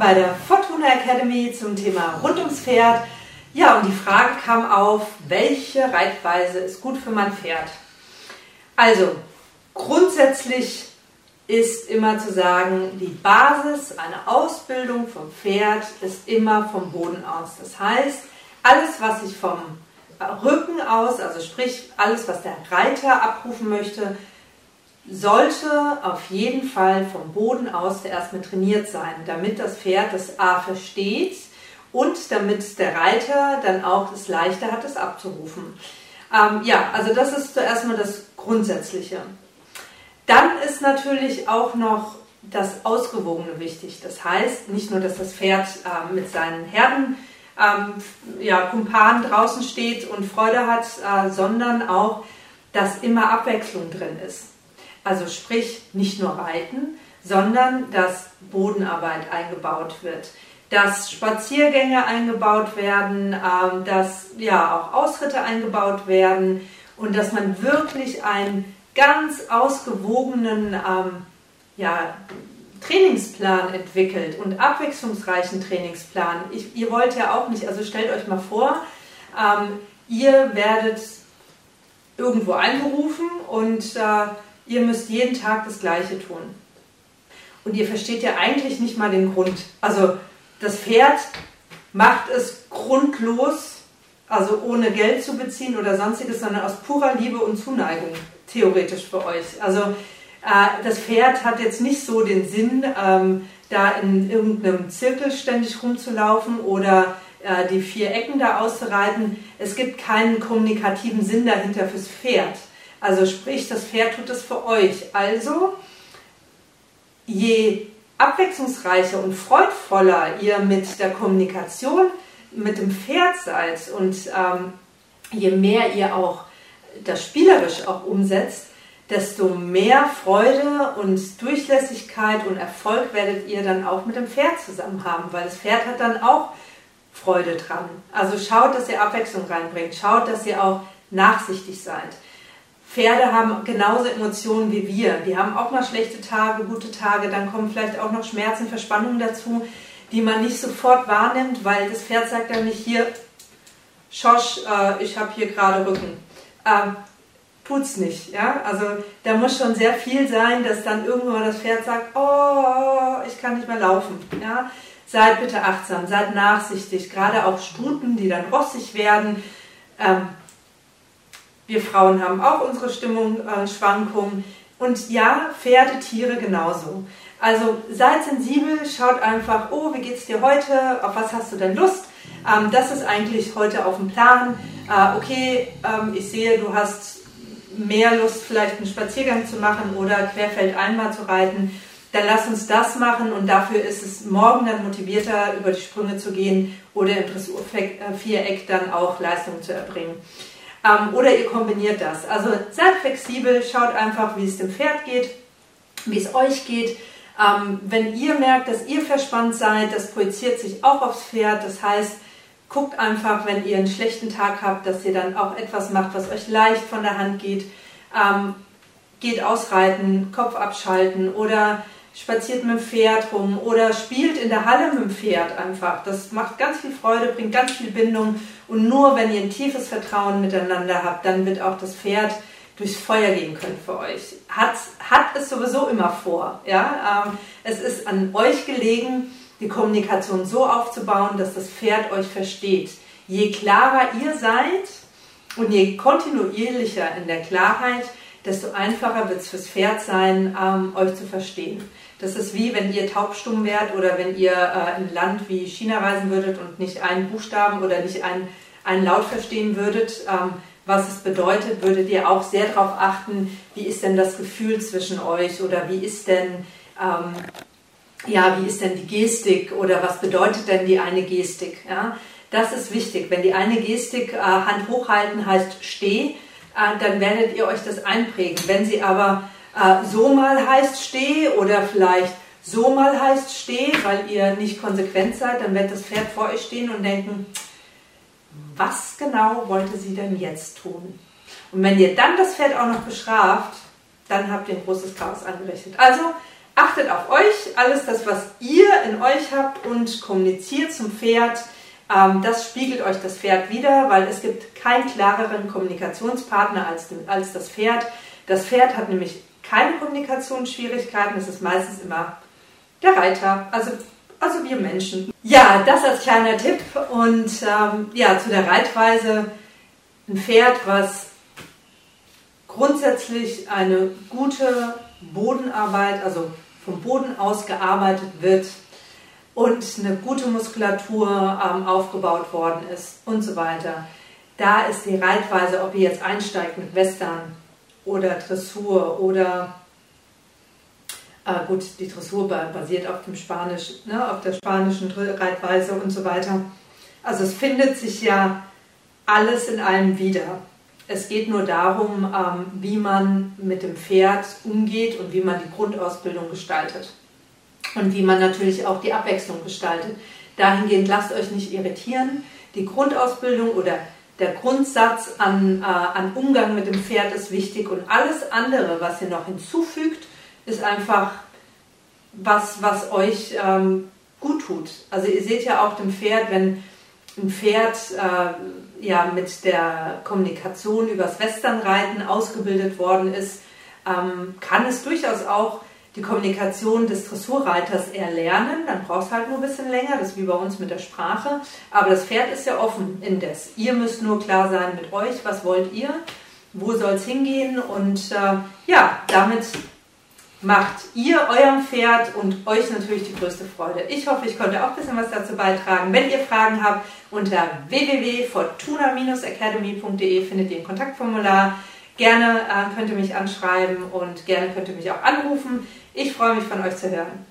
bei der Fortuna Academy zum Thema rund ums Pferd. Ja, und die Frage kam auf, welche Reitweise ist gut für mein Pferd? Also, grundsätzlich ist immer zu sagen, die Basis einer Ausbildung vom Pferd ist immer vom Boden aus. Das heißt, alles, was ich vom Rücken aus, also sprich alles, was der Reiter abrufen möchte, sollte auf jeden Fall vom Boden aus erstmal trainiert sein, damit das Pferd das A versteht und damit der Reiter dann auch es leichter hat, es abzurufen. Ähm, ja, also das ist zuerst mal das Grundsätzliche. Dann ist natürlich auch noch das Ausgewogene wichtig. Das heißt nicht nur, dass das Pferd äh, mit seinen Herden ähm, ja, Kumpanen draußen steht und Freude hat, äh, sondern auch, dass immer Abwechslung drin ist. Also sprich nicht nur Reiten, sondern dass Bodenarbeit eingebaut wird, dass Spaziergänge eingebaut werden, ähm, dass ja auch Ausritte eingebaut werden und dass man wirklich einen ganz ausgewogenen ähm, ja, Trainingsplan entwickelt und abwechslungsreichen Trainingsplan. Ich, ihr wollt ja auch nicht, also stellt euch mal vor, ähm, ihr werdet irgendwo einberufen und äh, ihr müsst jeden Tag das Gleiche tun. Und ihr versteht ja eigentlich nicht mal den Grund. Also das Pferd macht es grundlos, also ohne Geld zu beziehen oder sonstiges, sondern aus purer Liebe und Zuneigung, theoretisch für euch. Also äh, das Pferd hat jetzt nicht so den Sinn, ähm, da in irgendeinem Zirkel ständig rumzulaufen oder äh, die vier Ecken da auszureiten. Es gibt keinen kommunikativen Sinn dahinter fürs Pferd. Also sprich, das Pferd tut es für euch. Also, je abwechslungsreicher und freudvoller ihr mit der Kommunikation mit dem Pferd seid und ähm, je mehr ihr auch das spielerisch auch umsetzt, desto mehr Freude und Durchlässigkeit und Erfolg werdet ihr dann auch mit dem Pferd zusammen haben, weil das Pferd hat dann auch Freude dran. Also schaut, dass ihr Abwechslung reinbringt, schaut, dass ihr auch nachsichtig seid. Pferde haben genauso Emotionen wie wir. Die haben auch mal schlechte Tage, gute Tage, dann kommen vielleicht auch noch Schmerzen, Verspannungen dazu, die man nicht sofort wahrnimmt, weil das Pferd sagt dann nicht hier, Schosch, äh, ich habe hier gerade Rücken. Ähm, tut's nicht. Ja? Also da muss schon sehr viel sein, dass dann irgendwann das Pferd sagt, oh, ich kann nicht mehr laufen. Ja? Seid bitte achtsam, seid nachsichtig, gerade auch Stuten, die dann rossig werden. Ähm, wir Frauen haben auch unsere Stimmungsschwankungen. Äh, und ja, Pferde, Tiere genauso. Also seid sensibel, schaut einfach, oh, wie geht's dir heute? Auf was hast du denn Lust? Ähm, das ist eigentlich heute auf dem Plan. Äh, okay, ähm, ich sehe, du hast mehr Lust, vielleicht einen Spaziergang zu machen oder querfeldeinmal zu reiten. Dann lass uns das machen und dafür ist es morgen dann motivierter, über die Sprünge zu gehen oder im Dressurviereck dann auch Leistungen zu erbringen. Ähm, oder ihr kombiniert das. Also seid flexibel, schaut einfach, wie es dem Pferd geht, wie es euch geht. Ähm, wenn ihr merkt, dass ihr verspannt seid, das projiziert sich auch aufs Pferd. Das heißt, guckt einfach, wenn ihr einen schlechten Tag habt, dass ihr dann auch etwas macht, was euch leicht von der Hand geht. Ähm, geht ausreiten, Kopf abschalten oder spaziert mit dem Pferd rum oder spielt in der Halle mit dem Pferd einfach. Das macht ganz viel Freude, bringt ganz viel Bindung und nur wenn ihr ein tiefes Vertrauen miteinander habt, dann wird auch das Pferd durchs Feuer gehen können für euch. Hat, hat es sowieso immer vor. Ja? Ähm, es ist an euch gelegen, die Kommunikation so aufzubauen, dass das Pferd euch versteht. Je klarer ihr seid und je kontinuierlicher in der Klarheit, desto einfacher wird es fürs Pferd sein, ähm, euch zu verstehen. Das ist wie wenn ihr taubstumm wärt oder wenn ihr äh, in ein Land wie China reisen würdet und nicht einen Buchstaben oder nicht einen, einen Laut verstehen würdet. Ähm, was es bedeutet, würdet ihr auch sehr darauf achten, wie ist denn das Gefühl zwischen euch oder wie ist denn, ähm, ja, wie ist denn die Gestik oder was bedeutet denn die eine Gestik? Ja? Das ist wichtig. Wenn die eine Gestik äh, Hand hochhalten heißt steh, dann werdet ihr euch das einprägen. Wenn sie aber äh, so mal heißt steh oder vielleicht so mal heißt steh, weil ihr nicht konsequent seid, dann wird das Pferd vor euch stehen und denken, was genau wollte sie denn jetzt tun? Und wenn ihr dann das Pferd auch noch bestraft, dann habt ihr ein großes Chaos angerichtet. Also achtet auf euch, alles das, was ihr in euch habt und kommuniziert zum Pferd. Ähm, das spiegelt euch das Pferd wieder, weil es gibt keinen klareren Kommunikationspartner als, als das Pferd. Das Pferd hat nämlich keine Kommunikationsschwierigkeiten, es ist meistens immer der Reiter, also, also wir Menschen. Ja, das als kleiner Tipp und ähm, ja, zu der Reitweise. Ein Pferd, was grundsätzlich eine gute Bodenarbeit, also vom Boden aus gearbeitet wird und eine gute Muskulatur ähm, aufgebaut worden ist und so weiter. Da ist die Reitweise, ob ihr jetzt einsteigt mit Western oder Dressur oder äh, gut, die Dressur basiert auf dem Spanisch, ne, auf der spanischen Reitweise und so weiter. Also es findet sich ja alles in einem wieder. Es geht nur darum, ähm, wie man mit dem Pferd umgeht und wie man die Grundausbildung gestaltet. Und wie man natürlich auch die Abwechslung gestaltet. Dahingehend lasst euch nicht irritieren. Die Grundausbildung oder der Grundsatz an, äh, an Umgang mit dem Pferd ist wichtig und alles andere, was ihr noch hinzufügt, ist einfach was, was euch ähm, gut tut. Also ihr seht ja auch dem Pferd, wenn ein Pferd äh, ja mit der Kommunikation übers Westernreiten ausgebildet worden ist, ähm, kann es durchaus auch die Kommunikation des Dressurreiters erlernen. Dann braucht es halt nur ein bisschen länger, das ist wie bei uns mit der Sprache. Aber das Pferd ist ja offen indes. Ihr müsst nur klar sein mit euch, was wollt ihr, wo soll es hingehen und äh, ja, damit macht ihr eurem Pferd und euch natürlich die größte Freude. Ich hoffe, ich konnte auch ein bisschen was dazu beitragen. Wenn ihr Fragen habt, unter www.fortuna-academy.de findet ihr ein Kontaktformular. Gerne äh, könnt ihr mich anschreiben und gerne könnt ihr mich auch anrufen. Ich freue mich von euch zu hören.